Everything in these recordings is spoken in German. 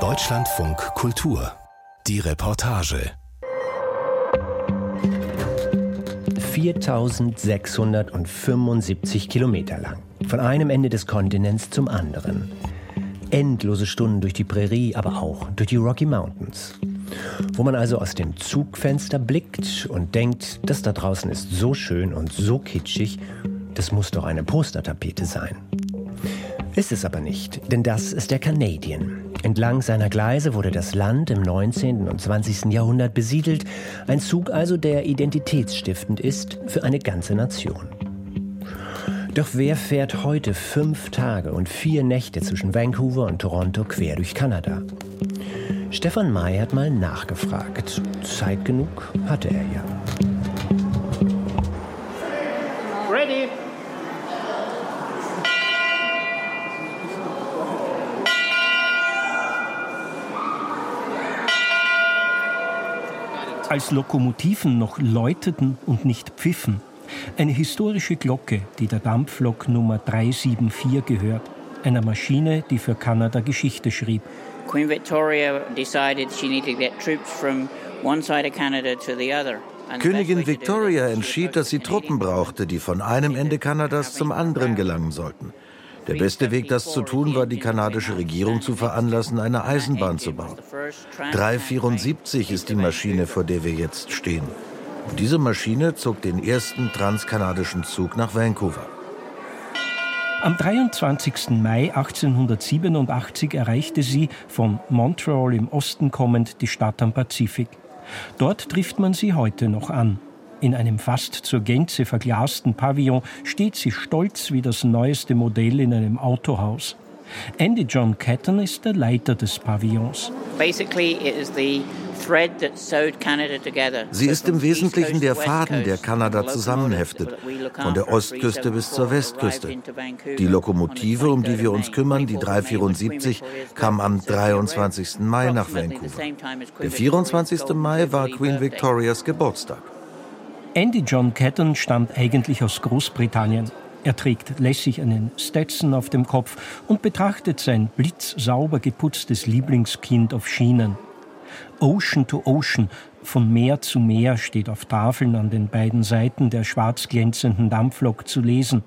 Deutschlandfunk Kultur. Die Reportage. 4675 Kilometer lang. Von einem Ende des Kontinents zum anderen. Endlose Stunden durch die Prärie, aber auch durch die Rocky Mountains. Wo man also aus dem Zugfenster blickt und denkt, das da draußen ist so schön und so kitschig, das muss doch eine Postertapete sein. Ist es aber nicht, denn das ist der Canadian. Entlang seiner Gleise wurde das Land im 19. und 20. Jahrhundert besiedelt, ein Zug also, der identitätsstiftend ist für eine ganze Nation. Doch wer fährt heute fünf Tage und vier Nächte zwischen Vancouver und Toronto quer durch Kanada? Stefan May hat mal nachgefragt. Zeit genug hatte er ja. Als Lokomotiven noch läuteten und nicht pfiffen, eine historische Glocke, die der Dampflok Nummer 374 gehört, einer Maschine, die für Kanada Geschichte schrieb. Queen Victoria decided she needed to get troops from one side of Canada to the other. Königin Victoria entschied, dass sie Truppen brauchte, die von einem Ende Kanadas zum anderen gelangen sollten. Der beste Weg, das zu tun, war die kanadische Regierung zu veranlassen, eine Eisenbahn zu bauen. 374 ist die Maschine, vor der wir jetzt stehen. Und diese Maschine zog den ersten transkanadischen Zug nach Vancouver. Am 23. Mai 1887 erreichte sie, von Montreal im Osten kommend, die Stadt am Pazifik. Dort trifft man sie heute noch an. In einem fast zur Gänze verglasten Pavillon steht sie stolz wie das neueste Modell in einem Autohaus. Andy John Catton ist der Leiter des Pavillons. Sie ist im Wesentlichen der Faden, der Kanada zusammenheftet, von der Ostküste bis zur Westküste. Die Lokomotive, um die wir uns kümmern, die 374, kam am 23. Mai nach Vancouver. Der 24. Mai war Queen Victorias Geburtstag. Andy John Catton stammt eigentlich aus Großbritannien. Er trägt lässig einen Stetson auf dem Kopf und betrachtet sein blitzsauber geputztes Lieblingskind auf Schienen. Ocean to Ocean, von Meer zu Meer, steht auf Tafeln an den beiden Seiten der schwarz glänzenden Dampflok zu lesen.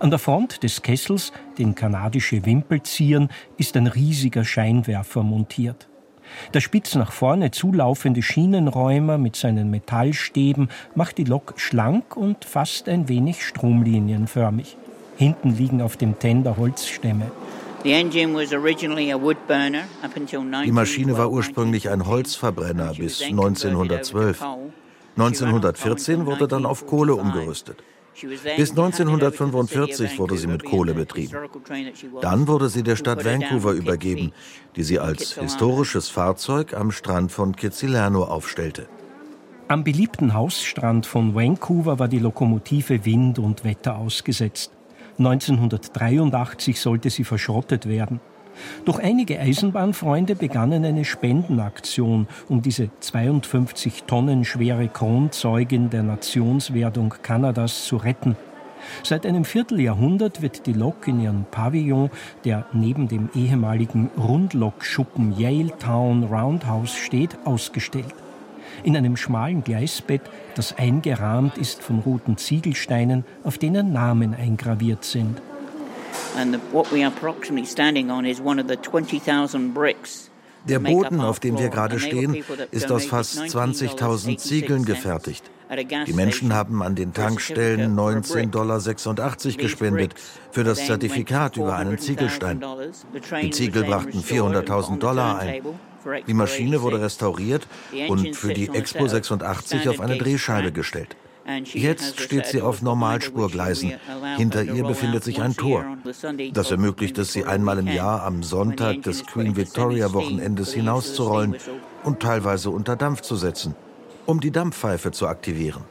An der Front des Kessels, den kanadische Wimpel zieren, ist ein riesiger Scheinwerfer montiert. Der spitz nach vorne zulaufende Schienenräumer mit seinen Metallstäben macht die Lok schlank und fast ein wenig stromlinienförmig. Hinten liegen auf dem Tender Holzstämme. Die Maschine war ursprünglich ein Holzverbrenner bis 1912. 1914 wurde dann auf Kohle umgerüstet. Bis 1945 wurde sie mit Kohle betrieben. Dann wurde sie der Stadt Vancouver übergeben, die sie als historisches Fahrzeug am Strand von Kitsilano aufstellte. Am beliebten Hausstrand von Vancouver war die Lokomotive Wind und Wetter ausgesetzt. 1983 sollte sie verschrottet werden. Doch einige Eisenbahnfreunde begannen eine Spendenaktion, um diese 52 Tonnen schwere Kronzeugin der Nationswerdung Kanadas zu retten. Seit einem Vierteljahrhundert wird die Lok in ihrem Pavillon, der neben dem ehemaligen Rundlokschuppen Yale Town Roundhouse steht, ausgestellt. In einem schmalen Gleisbett, das eingerahmt ist von roten Ziegelsteinen, auf denen Namen eingraviert sind. Der Boden, auf dem wir gerade stehen, ist aus fast 20.000 Ziegeln gefertigt. Die Menschen haben an den Tankstellen 19,86 Dollar gespendet für das Zertifikat über einen Ziegelstein. Die Ziegel brachten 400.000 Dollar ein. Die Maschine wurde restauriert und für die Expo 86 auf eine Drehscheibe gestellt. Jetzt steht sie auf Normalspurgleisen. Hinter ihr befindet sich ein Tor. Das ermöglicht es, sie einmal im Jahr am Sonntag des Queen Victoria Wochenendes hinauszurollen und teilweise unter Dampf zu setzen, um die Dampfpfeife zu aktivieren.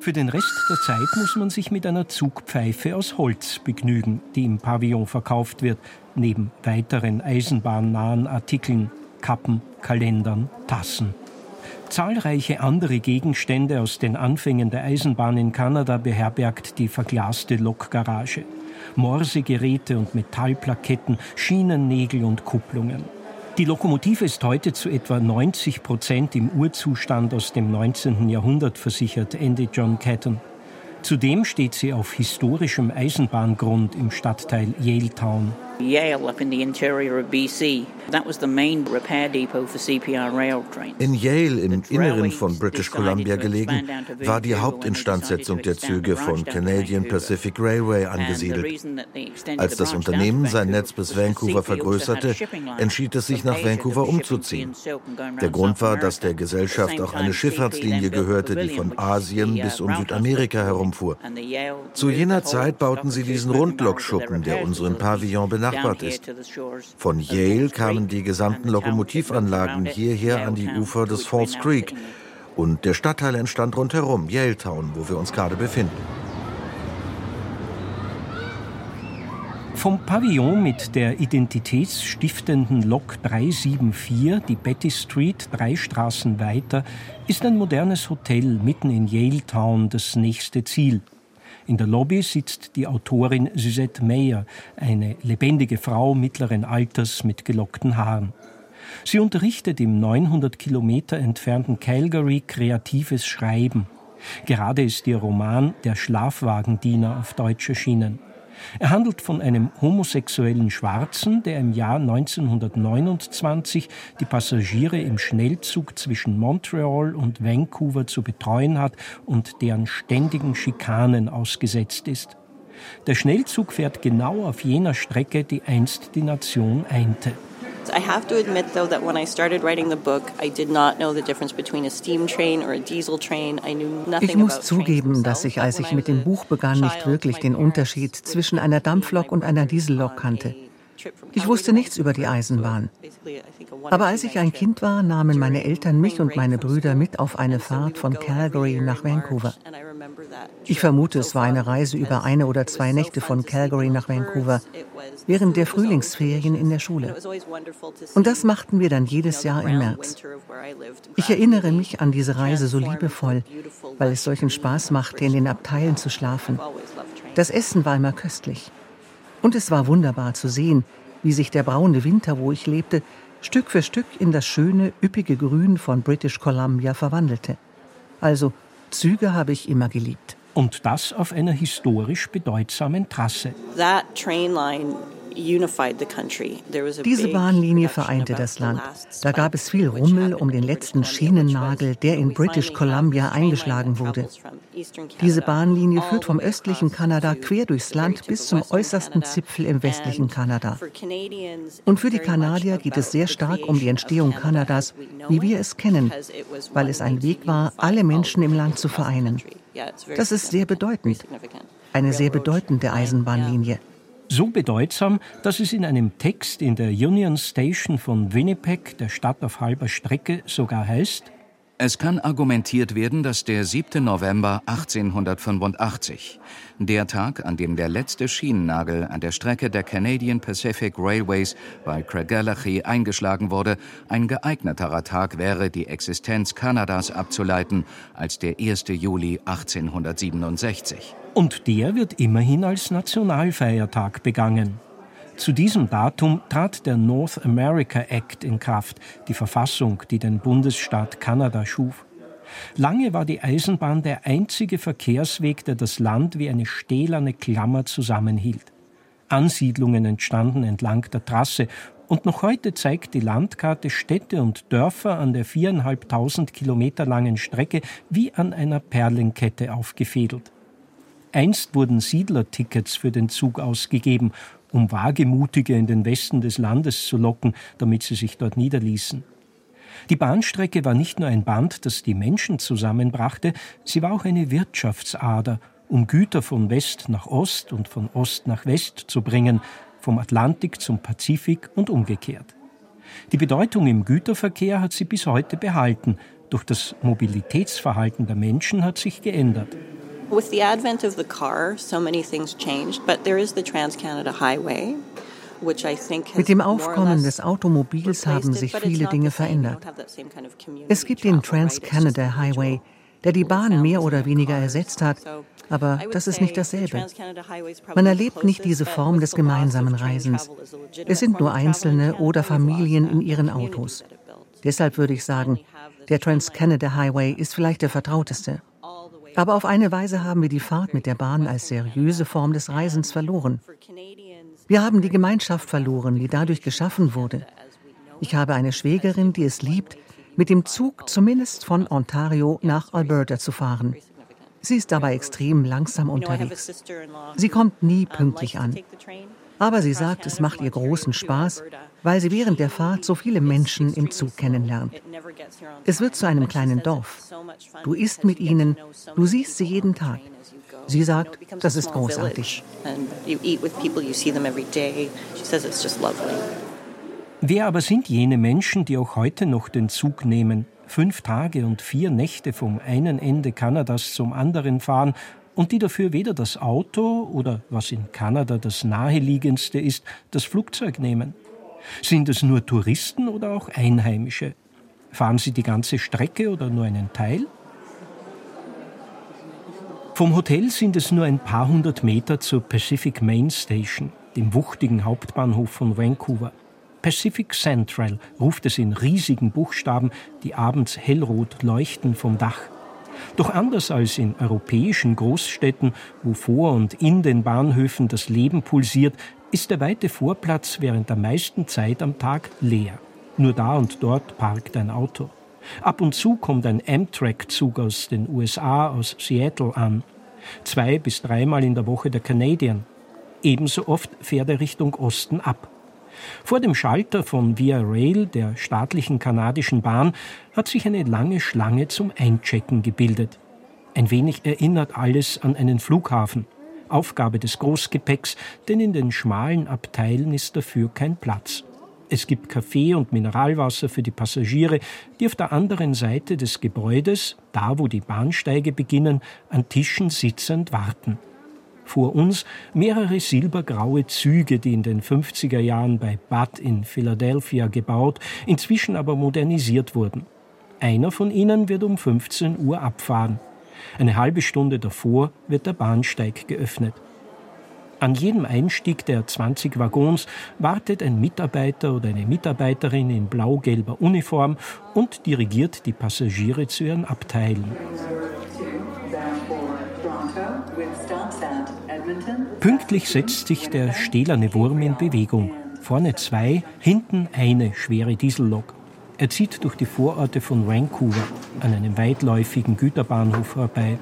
Für den Rest der Zeit muss man sich mit einer Zugpfeife aus Holz begnügen, die im Pavillon verkauft wird, neben weiteren eisenbahnnahen Artikeln, Kappen, Kalendern, Tassen. Zahlreiche andere Gegenstände aus den Anfängen der Eisenbahn in Kanada beherbergt die verglaste Lokgarage. Morsegeräte und Metallplaketten, Schienennägel und Kupplungen. Die Lokomotive ist heute zu etwa 90 Prozent im Urzustand aus dem 19. Jahrhundert versichert, Andy John Catton. Zudem steht sie auf historischem Eisenbahngrund im Stadtteil Yaletown. Yale up in the interior of BC. That was the main repair depot for CPR rail trains. In Yale im Inneren von British Columbia gelegen, war die Hauptinstandsetzung der Züge von Canadian Pacific Railway angesiedelt. Als das Unternehmen sein Netz bis Vancouver vergrößerte, entschied es sich nach Vancouver umzuziehen. Der Grund war, dass der Gesellschaft auch eine Schifffahrtslinie gehörte, die von Asien bis um Südamerika herumfuhr. Zu jener Zeit bauten sie diesen Rundlokschuppen, der unseren Pavillon benannte benachbart ist. Von Yale kamen die gesamten Lokomotivanlagen hierher an die Ufer des Falls Creek und der Stadtteil entstand rundherum, Yaletown, wo wir uns gerade befinden. Vom Pavillon mit der identitätsstiftenden Lok 374, die Betty Street, drei Straßen weiter, ist ein modernes Hotel mitten in Yaletown das nächste Ziel. In der Lobby sitzt die Autorin Suzette Meyer, eine lebendige Frau mittleren Alters mit gelockten Haaren. Sie unterrichtet im 900 Kilometer entfernten Calgary kreatives Schreiben. Gerade ist ihr Roman Der Schlafwagendiener auf Deutsch erschienen. Er handelt von einem homosexuellen Schwarzen, der im Jahr 1929 die Passagiere im Schnellzug zwischen Montreal und Vancouver zu betreuen hat und deren ständigen Schikanen ausgesetzt ist. Der Schnellzug fährt genau auf jener Strecke, die einst die Nation einte. I have to admit, though, that when I started writing the book, I did not know the difference between a steam train or a diesel train. I knew nothing Ich muss zugeben, dass ich, als ich mit dem Buch begann, nicht wirklich den Unterschied zwischen einer Dampflok und einer Diesellok kannte. Ich wusste nichts über die Eisenbahn. Aber als ich ein Kind war, nahmen meine Eltern mich und meine Brüder mit auf eine Fahrt von Calgary nach Vancouver. Ich vermute, es war eine Reise über eine oder zwei Nächte von Calgary nach Vancouver, während der Frühlingsferien in der Schule. Und das machten wir dann jedes Jahr im März. Ich erinnere mich an diese Reise so liebevoll, weil es solchen Spaß machte, in den Abteilen zu schlafen. Das Essen war immer köstlich. Und es war wunderbar zu sehen, wie sich der braune Winter, wo ich lebte, Stück für Stück in das schöne, üppige Grün von British Columbia verwandelte. Also, Züge habe ich immer geliebt. Und das auf einer historisch bedeutsamen Trasse. That train line diese Bahnlinie vereinte das Land. Da gab es viel Rummel um den letzten Schienennagel, der in British Columbia eingeschlagen wurde. Diese Bahnlinie führt vom östlichen Kanada quer durchs Land bis zum äußersten Zipfel im westlichen Kanada. Und für die Kanadier geht es sehr stark um die Entstehung Kanadas, wie wir es kennen, weil es ein Weg war, alle Menschen im Land zu vereinen. Das ist sehr bedeutend. Eine sehr bedeutende Eisenbahnlinie. So bedeutsam, dass es in einem Text in der Union Station von Winnipeg, der Stadt auf halber Strecke, sogar heißt, es kann argumentiert werden, dass der 7. November 1885, der Tag, an dem der letzte Schienennagel an der Strecke der Canadian Pacific Railways bei Craigellachie eingeschlagen wurde, ein geeigneterer Tag wäre, die Existenz Kanadas abzuleiten, als der 1. Juli 1867. Und der wird immerhin als Nationalfeiertag begangen. Zu diesem Datum trat der North America Act in Kraft, die Verfassung, die den Bundesstaat Kanada schuf. Lange war die Eisenbahn der einzige Verkehrsweg, der das Land wie eine stählerne Klammer zusammenhielt. Ansiedlungen entstanden entlang der Trasse und noch heute zeigt die Landkarte Städte und Dörfer an der viereinhalbtausend Kilometer langen Strecke wie an einer Perlenkette aufgefädelt. Einst wurden Siedlertickets für den Zug ausgegeben, um Wagemutige in den Westen des Landes zu locken, damit sie sich dort niederließen. Die Bahnstrecke war nicht nur ein Band, das die Menschen zusammenbrachte, sie war auch eine Wirtschaftsader, um Güter von West nach Ost und von Ost nach West zu bringen, vom Atlantik zum Pazifik und umgekehrt. Die Bedeutung im Güterverkehr hat sie bis heute behalten, doch das Mobilitätsverhalten der Menschen hat sich geändert. With the advent of the car, so many things changed, but there is the Trans-Canada Highway. Mit dem Aufkommen des Automobils haben sich viele Dinge verändert. Es gibt den Trans-Canada Highway, der die Bahn mehr oder weniger ersetzt hat, aber das ist nicht dasselbe. Man erlebt nicht diese Form des gemeinsamen Reisens. Es sind nur Einzelne oder Familien in ihren Autos. Deshalb würde ich sagen, der Trans-Canada Highway ist vielleicht der vertrauteste. Aber auf eine Weise haben wir die Fahrt mit der Bahn als seriöse Form des Reisens verloren. Wir haben die Gemeinschaft verloren, die dadurch geschaffen wurde. Ich habe eine Schwägerin, die es liebt, mit dem Zug zumindest von Ontario nach Alberta zu fahren. Sie ist dabei extrem langsam unterwegs. Sie kommt nie pünktlich an. Aber sie sagt, es macht ihr großen Spaß, weil sie während der Fahrt so viele Menschen im Zug kennenlernt. Es wird zu einem kleinen Dorf. Du isst mit ihnen, du siehst sie jeden Tag. Sie sagt, das ist großartig. Wer aber sind jene Menschen, die auch heute noch den Zug nehmen, fünf Tage und vier Nächte vom einen Ende Kanadas zum anderen fahren und die dafür weder das Auto oder, was in Kanada das naheliegendste ist, das Flugzeug nehmen? Sind es nur Touristen oder auch Einheimische? Fahren sie die ganze Strecke oder nur einen Teil? Vom Hotel sind es nur ein paar hundert Meter zur Pacific Main Station, dem wuchtigen Hauptbahnhof von Vancouver. Pacific Central ruft es in riesigen Buchstaben, die abends hellrot leuchten vom Dach. Doch anders als in europäischen Großstädten, wo vor und in den Bahnhöfen das Leben pulsiert, ist der weite Vorplatz während der meisten Zeit am Tag leer. Nur da und dort parkt ein Auto. Ab und zu kommt ein Amtrak-Zug aus den USA, aus Seattle an. Zwei bis dreimal in der Woche der Canadian. Ebenso oft fährt er Richtung Osten ab. Vor dem Schalter von Via Rail, der staatlichen kanadischen Bahn, hat sich eine lange Schlange zum Einchecken gebildet. Ein wenig erinnert alles an einen Flughafen. Aufgabe des Großgepäcks, denn in den schmalen Abteilen ist dafür kein Platz. Es gibt Kaffee und Mineralwasser für die Passagiere, die auf der anderen Seite des Gebäudes, da wo die Bahnsteige beginnen, an Tischen sitzend warten. Vor uns mehrere silbergraue Züge, die in den 50er Jahren bei Budd in Philadelphia gebaut, inzwischen aber modernisiert wurden. Einer von ihnen wird um 15 Uhr abfahren. Eine halbe Stunde davor wird der Bahnsteig geöffnet. An jedem Einstieg der 20 Waggons wartet ein Mitarbeiter oder eine Mitarbeiterin in blau-gelber Uniform und dirigiert die Passagiere zu ihren Abteilen. Pünktlich setzt sich der stählerne Wurm in Bewegung. Vorne zwei, hinten eine schwere Diesellok. Er zieht durch die Vororte von Vancouver an einem weitläufigen Güterbahnhof vorbei.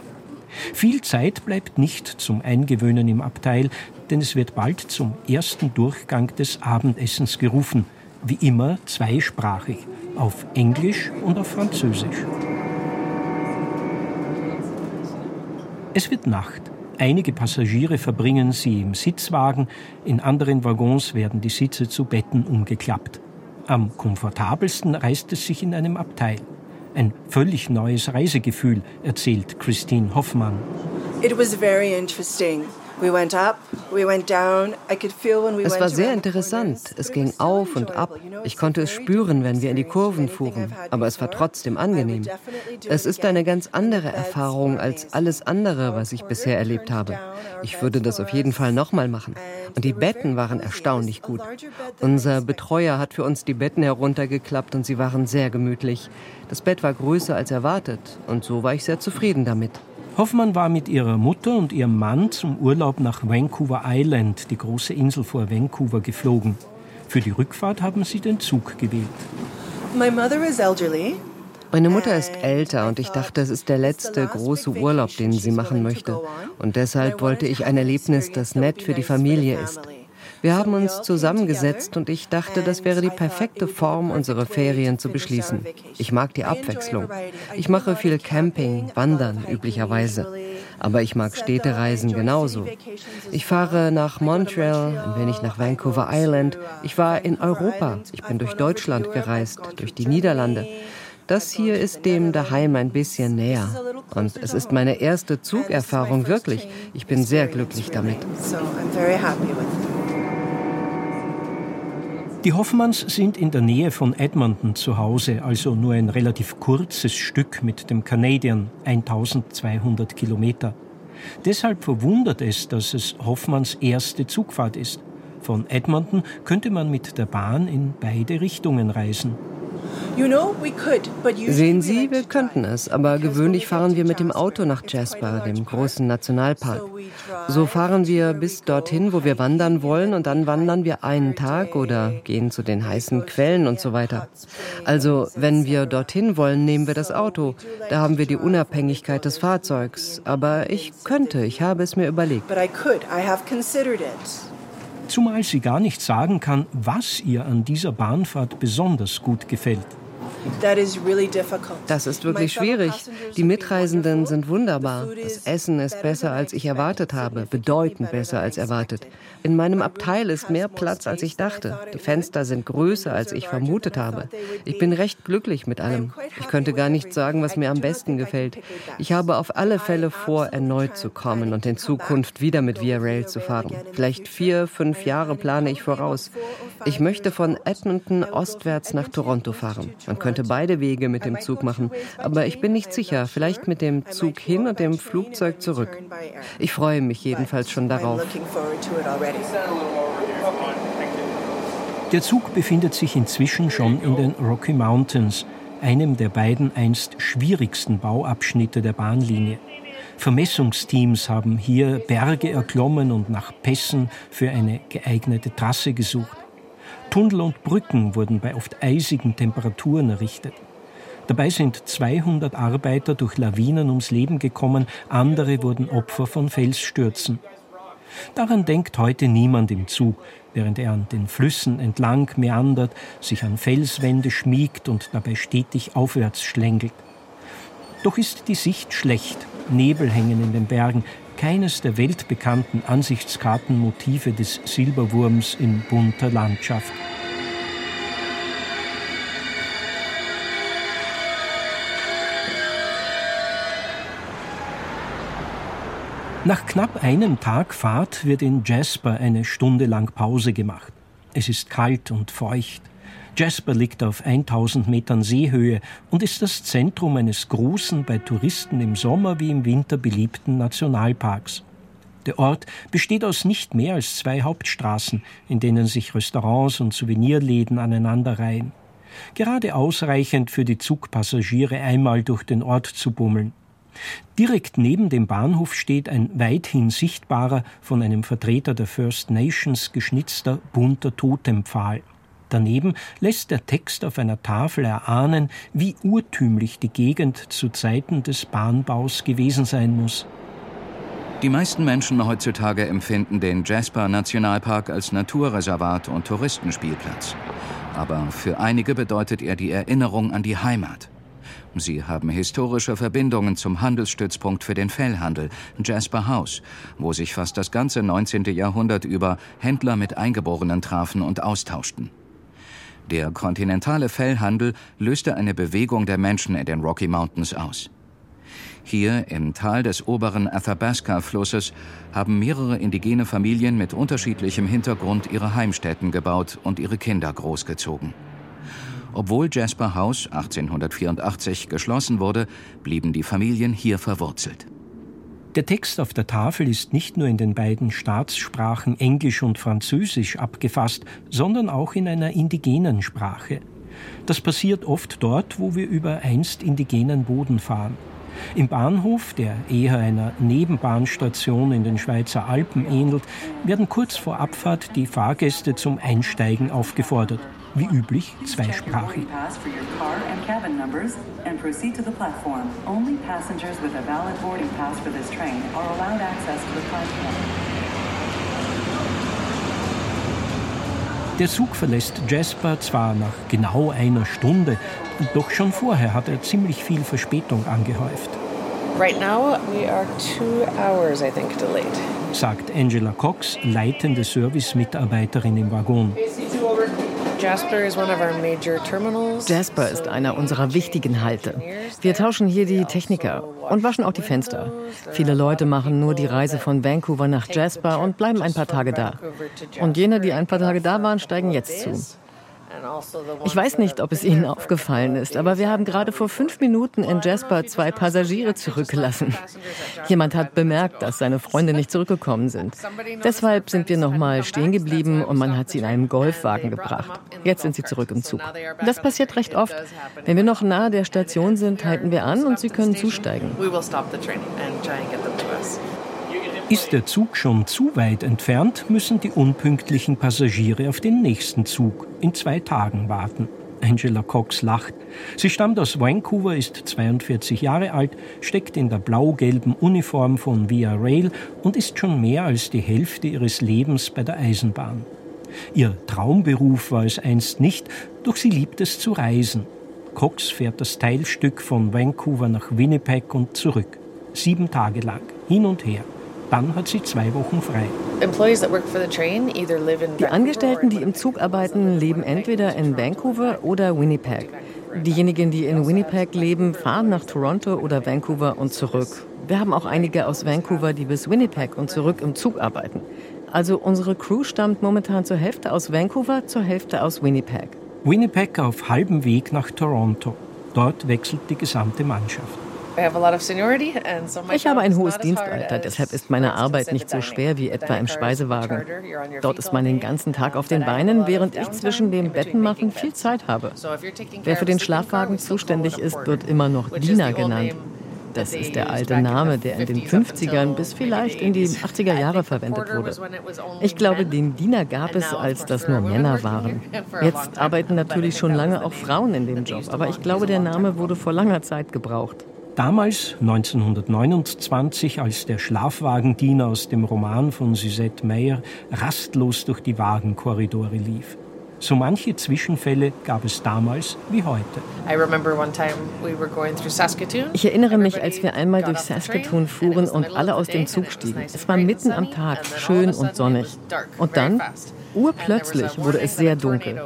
Viel Zeit bleibt nicht zum Eingewöhnen im Abteil, denn es wird bald zum ersten Durchgang des Abendessens gerufen. Wie immer zweisprachig, auf Englisch und auf Französisch. Es wird Nacht. Einige Passagiere verbringen sie im Sitzwagen, in anderen Waggons werden die Sitze zu Betten umgeklappt. Am komfortabelsten reist es sich in einem Abteil. Ein völlig neues Reisegefühl, erzählt Christine Hoffmann. It was very interesting. Es war sehr interessant. Es ging auf und ab. Ich konnte es spüren, wenn wir in die Kurven fuhren. Aber es war trotzdem angenehm. Es ist eine ganz andere Erfahrung als alles andere, was ich bisher erlebt habe. Ich würde das auf jeden Fall nochmal machen. Und die Betten waren erstaunlich gut. Unser Betreuer hat für uns die Betten heruntergeklappt und sie waren sehr gemütlich. Das Bett war größer als erwartet und so war ich sehr zufrieden damit. Hoffmann war mit ihrer Mutter und ihrem Mann zum Urlaub nach Vancouver Island, die große Insel vor Vancouver, geflogen. Für die Rückfahrt haben sie den Zug gewählt. Meine Mutter ist älter und ich dachte, es ist der letzte große Urlaub, den sie machen möchte. Und deshalb wollte ich ein Erlebnis, das nett für die Familie ist. Wir haben uns zusammengesetzt und ich dachte, das wäre die perfekte Form, unsere Ferien zu beschließen. Ich mag die Abwechslung. Ich mache viel Camping, Wandern üblicherweise. Aber ich mag Städtereisen genauso. Ich fahre nach Montreal, ein wenig nach Vancouver Island. Ich war in Europa. Ich bin durch Deutschland gereist, durch die Niederlande. Das hier ist dem daheim ein bisschen näher. Und es ist meine erste Zugerfahrung wirklich. Ich bin sehr glücklich damit. Die Hoffmanns sind in der Nähe von Edmonton zu Hause, also nur ein relativ kurzes Stück mit dem Canadian, 1200 Kilometer. Deshalb verwundert es, dass es Hoffmanns erste Zugfahrt ist. Von Edmonton könnte man mit der Bahn in beide Richtungen reisen. Sehen Sie, wir könnten es, aber gewöhnlich fahren wir mit dem Auto nach Jasper, dem großen Nationalpark. So fahren wir bis dorthin, wo wir wandern wollen, und dann wandern wir einen Tag oder gehen zu den heißen Quellen und so weiter. Also, wenn wir dorthin wollen, nehmen wir das Auto. Da haben wir die Unabhängigkeit des Fahrzeugs. Aber ich könnte, ich habe es mir überlegt. Zumal sie gar nicht sagen kann, was ihr an dieser Bahnfahrt besonders gut gefällt. Das ist wirklich schwierig. Die Mitreisenden sind wunderbar. Das Essen ist besser, als ich erwartet habe, bedeutend besser als erwartet. In meinem Abteil ist mehr Platz, als ich dachte. Die Fenster sind größer, als ich vermutet habe. Ich bin recht glücklich mit allem. Ich könnte gar nicht sagen, was mir am besten gefällt. Ich habe auf alle Fälle vor, erneut zu kommen und in Zukunft wieder mit Via Rail zu fahren. Vielleicht vier, fünf Jahre plane ich voraus. Ich möchte von Edmonton ostwärts nach Toronto fahren. Man könnte beide Wege mit dem Zug machen, aber ich bin nicht sicher. Vielleicht mit dem Zug hin und dem Flugzeug zurück. Ich freue mich jedenfalls schon darauf. Der Zug befindet sich inzwischen schon in den Rocky Mountains, einem der beiden einst schwierigsten Bauabschnitte der Bahnlinie. Vermessungsteams haben hier Berge erklommen und nach Pässen für eine geeignete Trasse gesucht. Tunnel und Brücken wurden bei oft eisigen Temperaturen errichtet. Dabei sind 200 Arbeiter durch Lawinen ums Leben gekommen, andere wurden Opfer von Felsstürzen. Daran denkt heute niemand im Zug, während er an den Flüssen entlang meandert, sich an Felswände schmiegt und dabei stetig aufwärts schlängelt. Doch ist die Sicht schlecht, Nebel hängen in den Bergen, keines der weltbekannten Ansichtskartenmotive des Silberwurms in bunter Landschaft. Nach knapp einem Tag Fahrt wird in Jasper eine Stunde lang Pause gemacht. Es ist kalt und feucht. Jasper liegt auf 1000 Metern Seehöhe und ist das Zentrum eines großen, bei Touristen im Sommer wie im Winter beliebten Nationalparks. Der Ort besteht aus nicht mehr als zwei Hauptstraßen, in denen sich Restaurants und Souvenirläden aneinanderreihen. Gerade ausreichend für die Zugpassagiere einmal durch den Ort zu bummeln. Direkt neben dem Bahnhof steht ein weithin sichtbarer, von einem Vertreter der First Nations geschnitzter bunter Totempfahl. Daneben lässt der Text auf einer Tafel erahnen, wie urtümlich die Gegend zu Zeiten des Bahnbaus gewesen sein muss. Die meisten Menschen heutzutage empfinden den Jasper Nationalpark als Naturreservat und Touristenspielplatz. Aber für einige bedeutet er die Erinnerung an die Heimat. Sie haben historische Verbindungen zum Handelsstützpunkt für den Fellhandel, Jasper House, wo sich fast das ganze 19. Jahrhundert über Händler mit Eingeborenen trafen und austauschten. Der kontinentale Fellhandel löste eine Bewegung der Menschen in den Rocky Mountains aus. Hier im Tal des oberen Athabasca-Flusses haben mehrere indigene Familien mit unterschiedlichem Hintergrund ihre Heimstätten gebaut und ihre Kinder großgezogen. Obwohl Jasper House 1884 geschlossen wurde, blieben die Familien hier verwurzelt. Der Text auf der Tafel ist nicht nur in den beiden Staatssprachen Englisch und Französisch abgefasst, sondern auch in einer indigenen Sprache. Das passiert oft dort, wo wir über einst indigenen Boden fahren. Im Bahnhof, der eher einer Nebenbahnstation in den Schweizer Alpen ähnelt, werden kurz vor Abfahrt die Fahrgäste zum Einsteigen aufgefordert wie üblich zweisprachig. Der Zug verlässt Jasper zwar nach genau einer Stunde, doch schon vorher hat er ziemlich viel Verspätung angehäuft. Right now we are two hours, I think, delayed. Sagt Angela Cox, leitende Service-Mitarbeiterin im Waggon. Jasper ist einer unserer wichtigen Halte. Wir tauschen hier die Techniker und waschen auch die Fenster. Viele Leute machen nur die Reise von Vancouver nach Jasper und bleiben ein paar Tage da. Und jene, die ein paar Tage da waren, steigen jetzt zu. Ich weiß nicht, ob es Ihnen aufgefallen ist, aber wir haben gerade vor fünf Minuten in Jasper zwei Passagiere zurückgelassen. Jemand hat bemerkt, dass seine Freunde nicht zurückgekommen sind. Deshalb sind wir nochmal stehen geblieben und man hat sie in einem Golfwagen gebracht. Jetzt sind sie zurück im Zug. Das passiert recht oft. Wenn wir noch nahe der Station sind, halten wir an und sie können zusteigen. Ist der Zug schon zu weit entfernt, müssen die unpünktlichen Passagiere auf den nächsten Zug in zwei Tagen warten. Angela Cox lacht. Sie stammt aus Vancouver, ist 42 Jahre alt, steckt in der blau-gelben Uniform von Via Rail und ist schon mehr als die Hälfte ihres Lebens bei der Eisenbahn. Ihr Traumberuf war es einst nicht, doch sie liebt es zu reisen. Cox fährt das Teilstück von Vancouver nach Winnipeg und zurück. Sieben Tage lang, hin und her. Dann hat sie zwei Wochen frei. Die Angestellten, die im Zug arbeiten, leben entweder in Vancouver oder Winnipeg. Diejenigen, die in Winnipeg leben, fahren nach Toronto oder Vancouver und zurück. Wir haben auch einige aus Vancouver, die bis Winnipeg und zurück im Zug arbeiten. Also unsere Crew stammt momentan zur Hälfte aus Vancouver, zur Hälfte aus Winnipeg. Winnipeg auf halbem Weg nach Toronto. Dort wechselt die gesamte Mannschaft. Ich habe ein hohes Dienstalter, deshalb ist meine Arbeit nicht so schwer wie etwa im Speisewagen. Dort ist man den ganzen Tag auf den Beinen, während ich zwischen dem Bettenmachen viel Zeit habe. Wer für den Schlafwagen zuständig ist, wird immer noch Diener genannt. Das ist der alte Name, der in den 50ern bis vielleicht in die 80er Jahre verwendet wurde. Ich glaube, den Diener gab es, als das nur Männer waren. Jetzt arbeiten natürlich schon lange auch Frauen in dem Job, aber ich glaube, der Name wurde vor langer Zeit gebraucht. Damals, 1929, als der Schlafwagendiener aus dem Roman von Suzette Meyer rastlos durch die Wagenkorridore lief. So manche Zwischenfälle gab es damals wie heute. Ich erinnere mich, als wir einmal durch Saskatoon fuhren und alle aus dem Zug stiegen. Es war mitten am Tag, schön und sonnig. Und dann Urplötzlich wurde es sehr dunkel.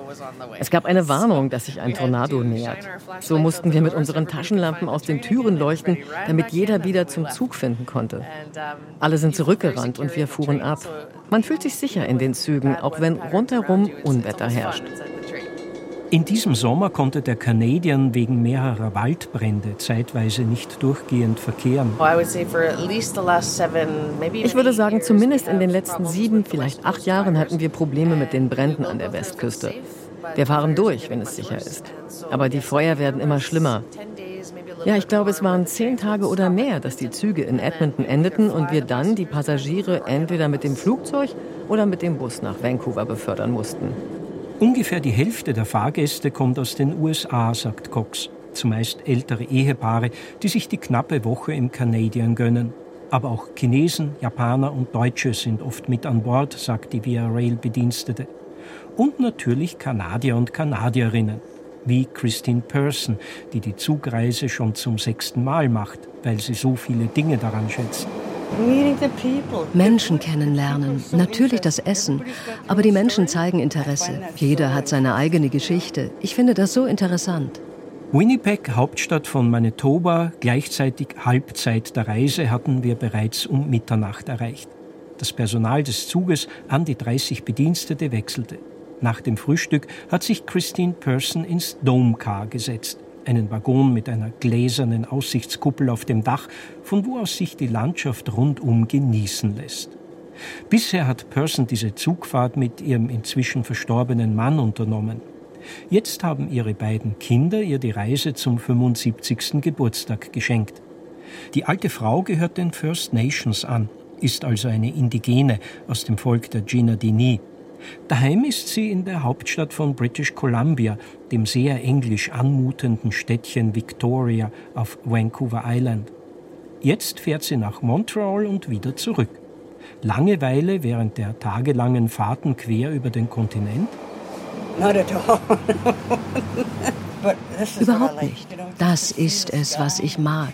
Es gab eine Warnung, dass sich ein Tornado nähert. So mussten wir mit unseren Taschenlampen aus den Türen leuchten, damit jeder wieder zum Zug finden konnte. Alle sind zurückgerannt und wir fuhren ab. Man fühlt sich sicher in den Zügen, auch wenn rundherum Unwetter herrscht. In diesem Sommer konnte der Canadian wegen mehrerer Waldbrände zeitweise nicht durchgehend verkehren. Ich würde sagen, zumindest in den letzten sieben, vielleicht acht Jahren hatten wir Probleme mit den Bränden an der Westküste. Wir fahren durch, wenn es sicher ist. Aber die Feuer werden immer schlimmer. Ja, ich glaube, es waren zehn Tage oder mehr, dass die Züge in Edmonton endeten und wir dann die Passagiere entweder mit dem Flugzeug oder mit dem Bus nach Vancouver befördern mussten. Ungefähr die Hälfte der Fahrgäste kommt aus den USA, sagt Cox. Zumeist ältere Ehepaare, die sich die knappe Woche im Canadian gönnen. Aber auch Chinesen, Japaner und Deutsche sind oft mit an Bord, sagt die Via Rail Bedienstete. Und natürlich Kanadier und Kanadierinnen, wie Christine Person, die die Zugreise schon zum sechsten Mal macht, weil sie so viele Dinge daran schätzt. Menschen kennenlernen, natürlich das Essen, aber die Menschen zeigen Interesse. Jeder hat seine eigene Geschichte. Ich finde das so interessant. Winnipeg, Hauptstadt von Manitoba, gleichzeitig Halbzeit der Reise, hatten wir bereits um Mitternacht erreicht. Das Personal des Zuges an die 30 Bedienstete wechselte. Nach dem Frühstück hat sich Christine Person ins Dome Car gesetzt einen Waggon mit einer gläsernen Aussichtskuppel auf dem Dach, von wo aus sich die Landschaft rundum genießen lässt. Bisher hat Person diese Zugfahrt mit ihrem inzwischen verstorbenen Mann unternommen. Jetzt haben ihre beiden Kinder ihr die Reise zum 75. Geburtstag geschenkt. Die alte Frau gehört den First Nations an, ist also eine Indigene aus dem Volk der Dini. Daheim ist sie in der Hauptstadt von British Columbia, dem sehr englisch anmutenden Städtchen Victoria auf Vancouver Island. Jetzt fährt sie nach Montreal und wieder zurück. Langeweile während der tagelangen Fahrten quer über den Kontinent? Überhaupt nicht. Das ist es, was ich mag.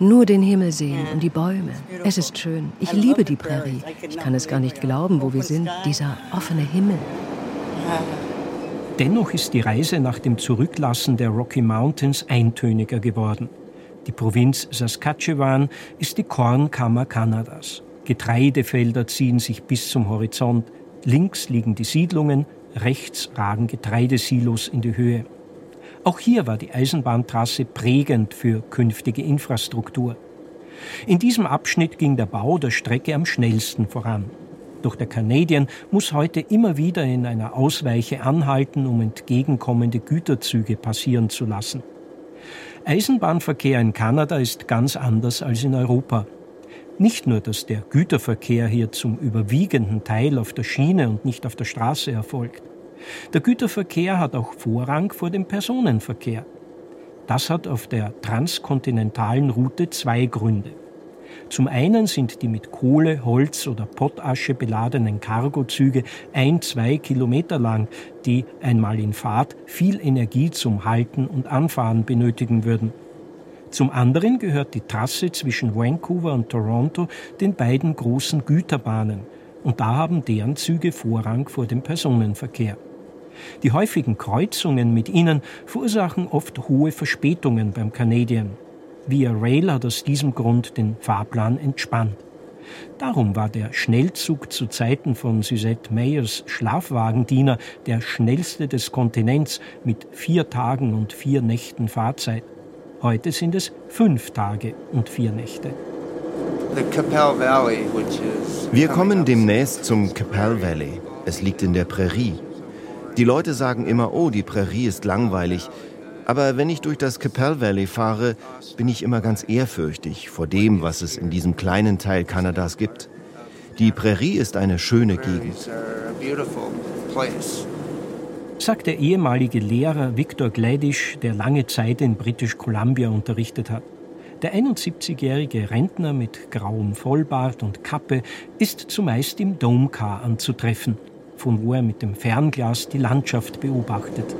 Nur den Himmel sehen und die Bäume. Es ist schön. Ich liebe die Prärie. Ich kann es gar nicht glauben, wo wir sind. Dieser offene Himmel. Dennoch ist die Reise nach dem Zurücklassen der Rocky Mountains eintöniger geworden. Die Provinz Saskatchewan ist die Kornkammer Kanadas. Getreidefelder ziehen sich bis zum Horizont. Links liegen die Siedlungen, Rechts ragen Getreidesilos in die Höhe. Auch hier war die Eisenbahntrasse prägend für künftige Infrastruktur. In diesem Abschnitt ging der Bau der Strecke am schnellsten voran. Doch der Canadian muss heute immer wieder in einer Ausweiche anhalten, um entgegenkommende Güterzüge passieren zu lassen. Eisenbahnverkehr in Kanada ist ganz anders als in Europa. Nicht nur, dass der Güterverkehr hier zum überwiegenden Teil auf der Schiene und nicht auf der Straße erfolgt. Der Güterverkehr hat auch Vorrang vor dem Personenverkehr. Das hat auf der transkontinentalen Route zwei Gründe. Zum einen sind die mit Kohle, Holz oder Pottasche beladenen Cargozüge ein, zwei Kilometer lang, die einmal in Fahrt viel Energie zum Halten und Anfahren benötigen würden. Zum anderen gehört die Trasse zwischen Vancouver und Toronto den beiden großen Güterbahnen und da haben deren Züge Vorrang vor dem Personenverkehr. Die häufigen Kreuzungen mit ihnen verursachen oft hohe Verspätungen beim Canadian. Via Rail hat aus diesem Grund den Fahrplan entspannt. Darum war der Schnellzug zu Zeiten von Suzette Mayers Schlafwagendiener der schnellste des Kontinents mit vier Tagen und vier Nächten Fahrzeit. Heute sind es fünf Tage und vier Nächte. Wir kommen demnächst zum Capel Valley. Es liegt in der Prärie. Die Leute sagen immer, oh, die Prärie ist langweilig. Aber wenn ich durch das Capel Valley fahre, bin ich immer ganz ehrfürchtig vor dem, was es in diesem kleinen Teil Kanadas gibt. Die Prärie ist eine schöne Gegend. Sagt der ehemalige Lehrer Victor Gladish, der lange Zeit in British Columbia unterrichtet hat. Der 71-jährige Rentner mit grauem Vollbart und Kappe ist zumeist im Domcar anzutreffen, von wo er mit dem Fernglas die Landschaft beobachtet.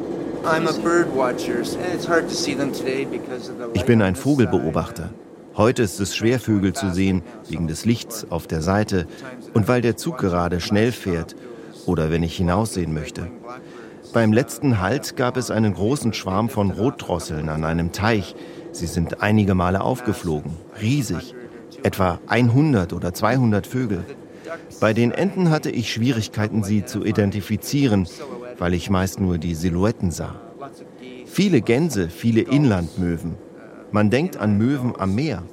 Ich bin ein Vogelbeobachter. Heute ist es schwer, Vögel zu sehen, wegen des Lichts auf der Seite und weil der Zug gerade schnell fährt oder wenn ich hinaussehen möchte. Beim letzten Halt gab es einen großen Schwarm von Rotdrosseln an einem Teich. Sie sind einige Male aufgeflogen, riesig, etwa 100 oder 200 Vögel. Bei den Enten hatte ich Schwierigkeiten, sie zu identifizieren, weil ich meist nur die Silhouetten sah. Viele Gänse, viele Inlandmöwen. Man denkt an Möwen am Meer,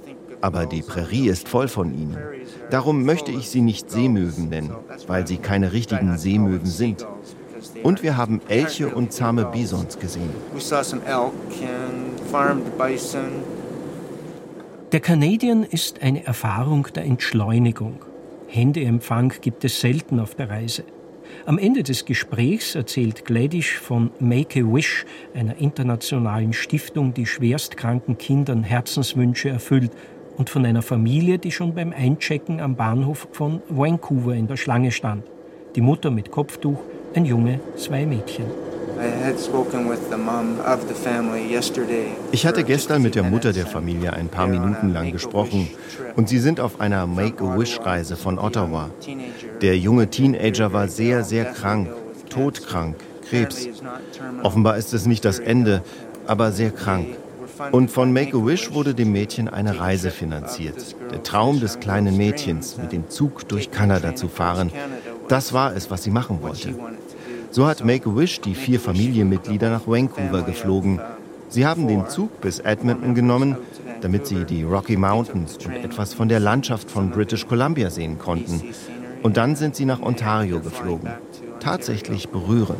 aber die Prärie ist voll von ihnen. Darum möchte ich sie nicht Seemöwen nennen, weil sie keine richtigen Seemöwen sind. Und wir haben Elche und zahme Bisons gesehen. Der Canadian ist eine Erfahrung der Entschleunigung. Händeempfang gibt es selten auf der Reise. Am Ende des Gesprächs erzählt Gladish von Make-A-Wish, einer internationalen Stiftung, die schwerstkranken Kindern Herzenswünsche erfüllt, und von einer Familie, die schon beim Einchecken am Bahnhof von Vancouver in der Schlange stand. Die Mutter mit Kopftuch, ein Junge, zwei Mädchen. Ich hatte gestern mit der Mutter der Familie ein paar Minuten lang gesprochen und sie sind auf einer Make-A-Wish-Reise von Ottawa. Der junge Teenager war sehr, sehr krank, todkrank, Krebs. Offenbar ist es nicht das Ende, aber sehr krank. Und von Make-A-Wish wurde dem Mädchen eine Reise finanziert. Der Traum des kleinen Mädchens, mit dem Zug durch Kanada zu fahren, das war es, was sie machen wollte. So hat Make-A-Wish die vier Familienmitglieder nach Vancouver geflogen. Sie haben den Zug bis Edmonton genommen, damit sie die Rocky Mountains und etwas von der Landschaft von British Columbia sehen konnten. Und dann sind sie nach Ontario geflogen. Tatsächlich berührend.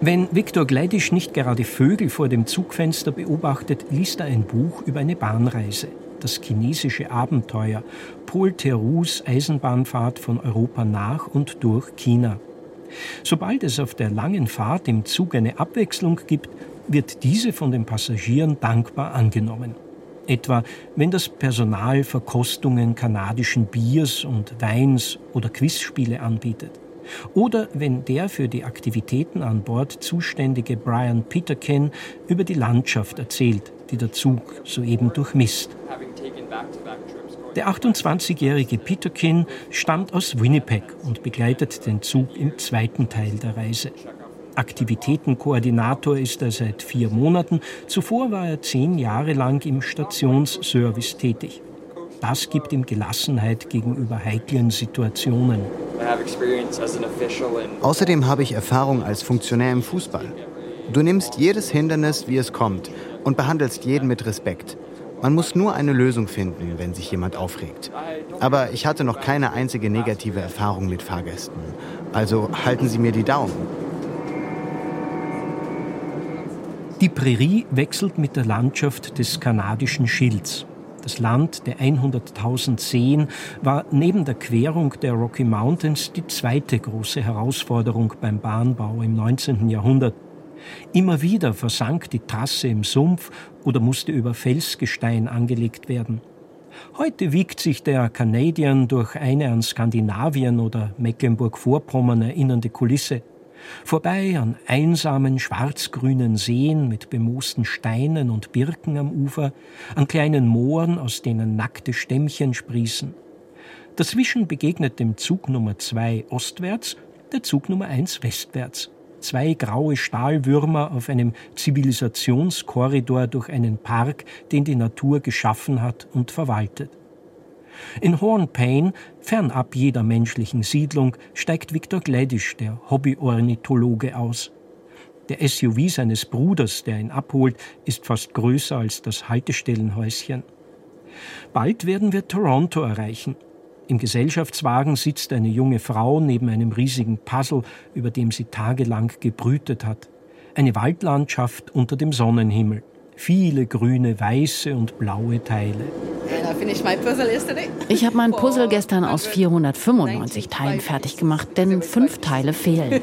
Wenn Viktor Gleidisch nicht gerade Vögel vor dem Zugfenster beobachtet, liest er ein Buch über eine Bahnreise. Das chinesische Abenteuer. Paul Theroux Eisenbahnfahrt von Europa nach und durch China. Sobald es auf der langen Fahrt im Zug eine Abwechslung gibt, wird diese von den Passagieren dankbar angenommen. Etwa wenn das Personal Verkostungen kanadischen Biers und Weins oder Quizspiele anbietet. Oder wenn der für die Aktivitäten an Bord zuständige Brian Peterkin über die Landschaft erzählt, die der Zug soeben durchmisst. Der 28-jährige Peterkin stammt aus Winnipeg und begleitet den Zug im zweiten Teil der Reise. Aktivitätenkoordinator ist er seit vier Monaten. Zuvor war er zehn Jahre lang im Stationsservice tätig. das gibt ihm Gelassenheit gegenüber heiklen Situationen. Außerdem habe ich Erfahrung als Funktionär im Fußball. Du nimmst jedes Hindernis, wie es kommt, und behandelst jeden mit Respekt. Man muss nur eine Lösung finden, wenn sich jemand aufregt. Aber ich hatte noch keine einzige negative Erfahrung mit Fahrgästen. Also halten Sie mir die Daumen. Die Prärie wechselt mit der Landschaft des kanadischen Schilds. Das Land der 100.000 Seen war neben der Querung der Rocky Mountains die zweite große Herausforderung beim Bahnbau im 19. Jahrhundert. Immer wieder versank die Trasse im Sumpf oder musste über Felsgestein angelegt werden. Heute wiegt sich der Canadian durch eine an Skandinavien oder Mecklenburg-Vorpommern erinnernde Kulisse. Vorbei an einsamen schwarzgrünen Seen mit bemoosten Steinen und Birken am Ufer, an kleinen Mooren, aus denen nackte Stämmchen sprießen. Dazwischen begegnet dem Zug Nummer 2 ostwärts der Zug Nummer 1 westwärts zwei graue Stahlwürmer auf einem Zivilisationskorridor durch einen Park, den die Natur geschaffen hat und verwaltet. In Hornpain, fernab jeder menschlichen Siedlung, steigt Victor Gladish, der Hobbyornithologe, aus. Der SUV seines Bruders, der ihn abholt, ist fast größer als das Haltestellenhäuschen. Bald werden wir Toronto erreichen. Im Gesellschaftswagen sitzt eine junge Frau neben einem riesigen Puzzle, über dem sie tagelang gebrütet hat. Eine Waldlandschaft unter dem Sonnenhimmel. Viele grüne, weiße und blaue Teile. Ich habe mein Puzzle gestern aus 495 Teilen fertig gemacht, denn fünf Teile fehlen.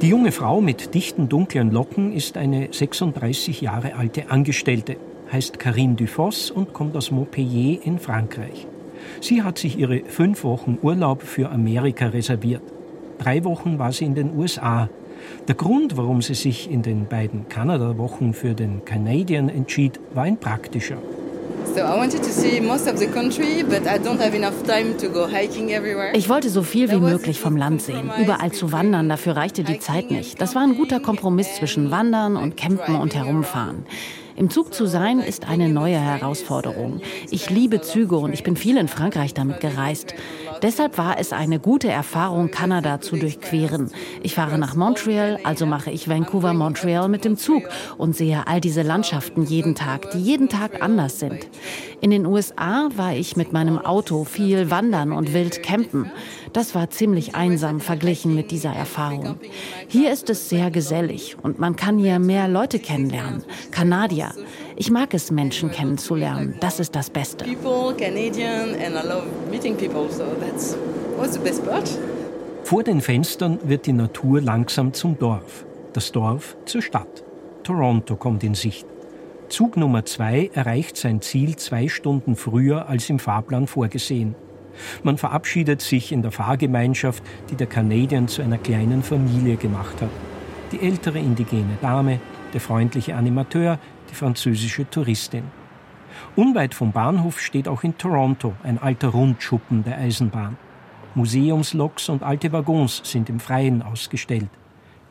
Die junge Frau mit dichten dunklen Locken ist eine 36 Jahre alte Angestellte, heißt Karine Dufosse und kommt aus Montpellier in Frankreich. Sie hat sich ihre fünf Wochen Urlaub für Amerika reserviert. Drei Wochen war sie in den USA. Der Grund, warum sie sich in den beiden Kanada-Wochen für den Canadian entschied, war ein praktischer. Ich wollte so viel wie möglich vom Land sehen. Überall zu wandern, dafür reichte die Zeit nicht. Das war ein guter Kompromiss zwischen Wandern und Campen und Herumfahren. Im Zug zu sein ist eine neue Herausforderung. Ich liebe Züge und ich bin viel in Frankreich damit gereist. Deshalb war es eine gute Erfahrung, Kanada zu durchqueren. Ich fahre nach Montreal, also mache ich Vancouver-Montreal mit dem Zug und sehe all diese Landschaften jeden Tag, die jeden Tag anders sind. In den USA war ich mit meinem Auto viel wandern und wild campen. Das war ziemlich einsam verglichen mit dieser Erfahrung. Hier ist es sehr gesellig und man kann hier mehr Leute kennenlernen. Kanadier. Ich mag es, Menschen kennenzulernen. Das ist das Beste. Vor den Fenstern wird die Natur langsam zum Dorf, das Dorf zur Stadt. Toronto kommt in Sicht. Zug Nummer zwei erreicht sein Ziel zwei Stunden früher als im Fahrplan vorgesehen. Man verabschiedet sich in der Fahrgemeinschaft, die der Canadian zu einer kleinen Familie gemacht hat. Die ältere indigene Dame, der freundliche Animateur, die französische Touristin. Unweit vom Bahnhof steht auch in Toronto ein alter Rundschuppen der Eisenbahn. Museumsloks und alte Waggons sind im Freien ausgestellt.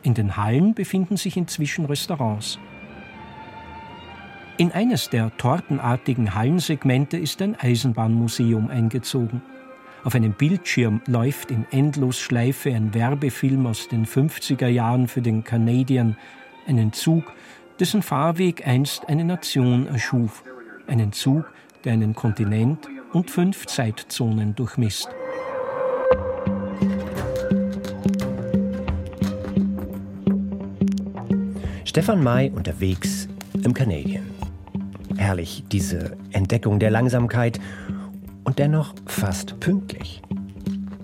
In den Hallen befinden sich inzwischen Restaurants. In eines der tortenartigen Hallensegmente ist ein Eisenbahnmuseum eingezogen. Auf einem Bildschirm läuft in Endlosschleife ein Werbefilm aus den 50er Jahren für den Canadian, einen Zug, dessen Fahrweg einst eine Nation erschuf, einen Zug, der einen Kontinent und fünf Zeitzonen durchmisst. Stefan May unterwegs im Canadian. Herrlich, diese Entdeckung der Langsamkeit und dennoch fast pünktlich.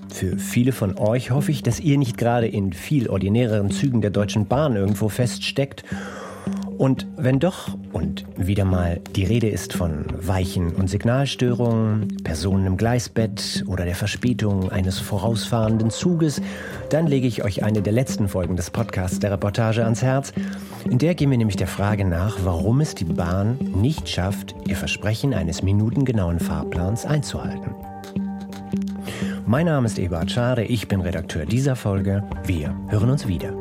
Für viele von euch hoffe ich, dass ihr nicht gerade in viel ordinäreren Zügen der Deutschen Bahn irgendwo feststeckt und wenn doch, und wieder mal die Rede ist von Weichen- und Signalstörungen, Personen im Gleisbett oder der Verspätung eines vorausfahrenden Zuges, dann lege ich euch eine der letzten Folgen des Podcasts der Reportage ans Herz. In der gehen wir nämlich der Frage nach, warum es die Bahn nicht schafft, ihr Versprechen eines minutengenauen Fahrplans einzuhalten. Mein Name ist Eberhard Schade, ich bin Redakteur dieser Folge. Wir hören uns wieder.